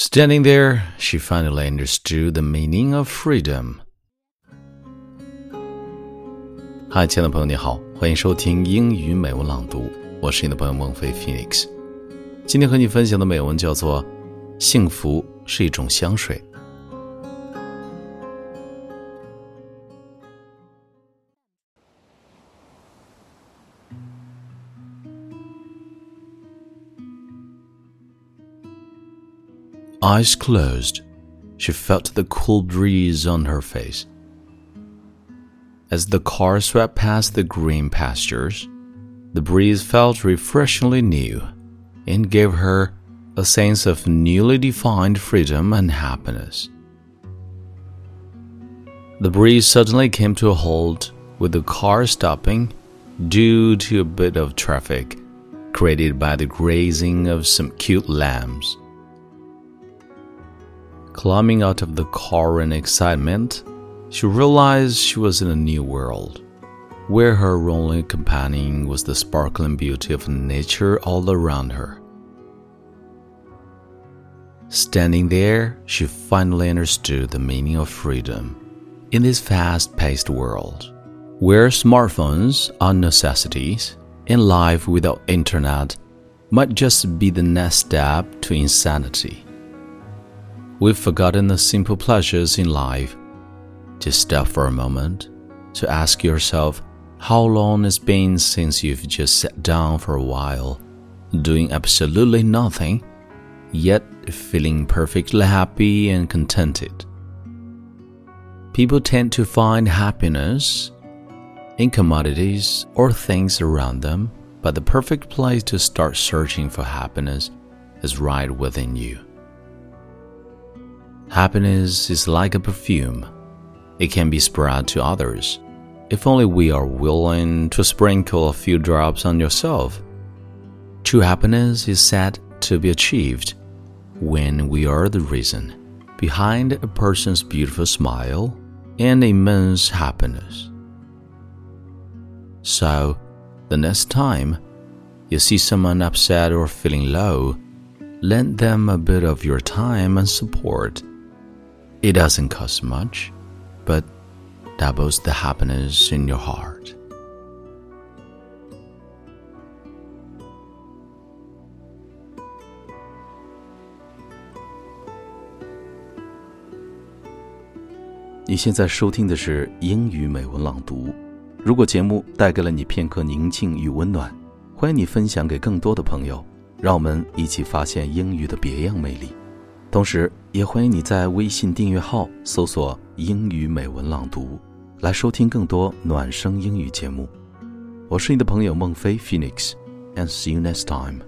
Standing there, she finally understood the meaning of freedom. 嗨，亲爱的朋友，你好，欢迎收听英语美文朗读，我是你的朋友孟非 Phoenix。今天和你分享的美文叫做《幸福是一种香水》。Eyes closed, she felt the cool breeze on her face. As the car swept past the green pastures, the breeze felt refreshingly new and gave her a sense of newly defined freedom and happiness. The breeze suddenly came to a halt with the car stopping due to a bit of traffic created by the grazing of some cute lambs. Climbing out of the car in excitement, she realized she was in a new world, where her only companion was the sparkling beauty of nature all around her. Standing there, she finally understood the meaning of freedom in this fast paced world, where smartphones are necessities and life without internet might just be the next step to insanity. We've forgotten the simple pleasures in life. Just stop for a moment to ask yourself how long it's been since you've just sat down for a while, doing absolutely nothing, yet feeling perfectly happy and contented. People tend to find happiness in commodities or things around them, but the perfect place to start searching for happiness is right within you. Happiness is like a perfume. It can be spread to others, if only we are willing to sprinkle a few drops on yourself. True happiness is said to be achieved when we are the reason behind a person's beautiful smile and immense happiness. So, the next time you see someone upset or feeling low, lend them a bit of your time and support it doesn't cost much, but doubles the happiness in your heart. 你现在收听的是英语美文朗读。如果节目带给了你片刻宁静与温暖，欢迎你分享给更多的朋友，让我们一起发现英语的别样魅力。同时，也欢迎你在微信订阅号搜索“英语美文朗读”，来收听更多暖声英语节目。我是你的朋友孟非 Phoenix，and see you next time。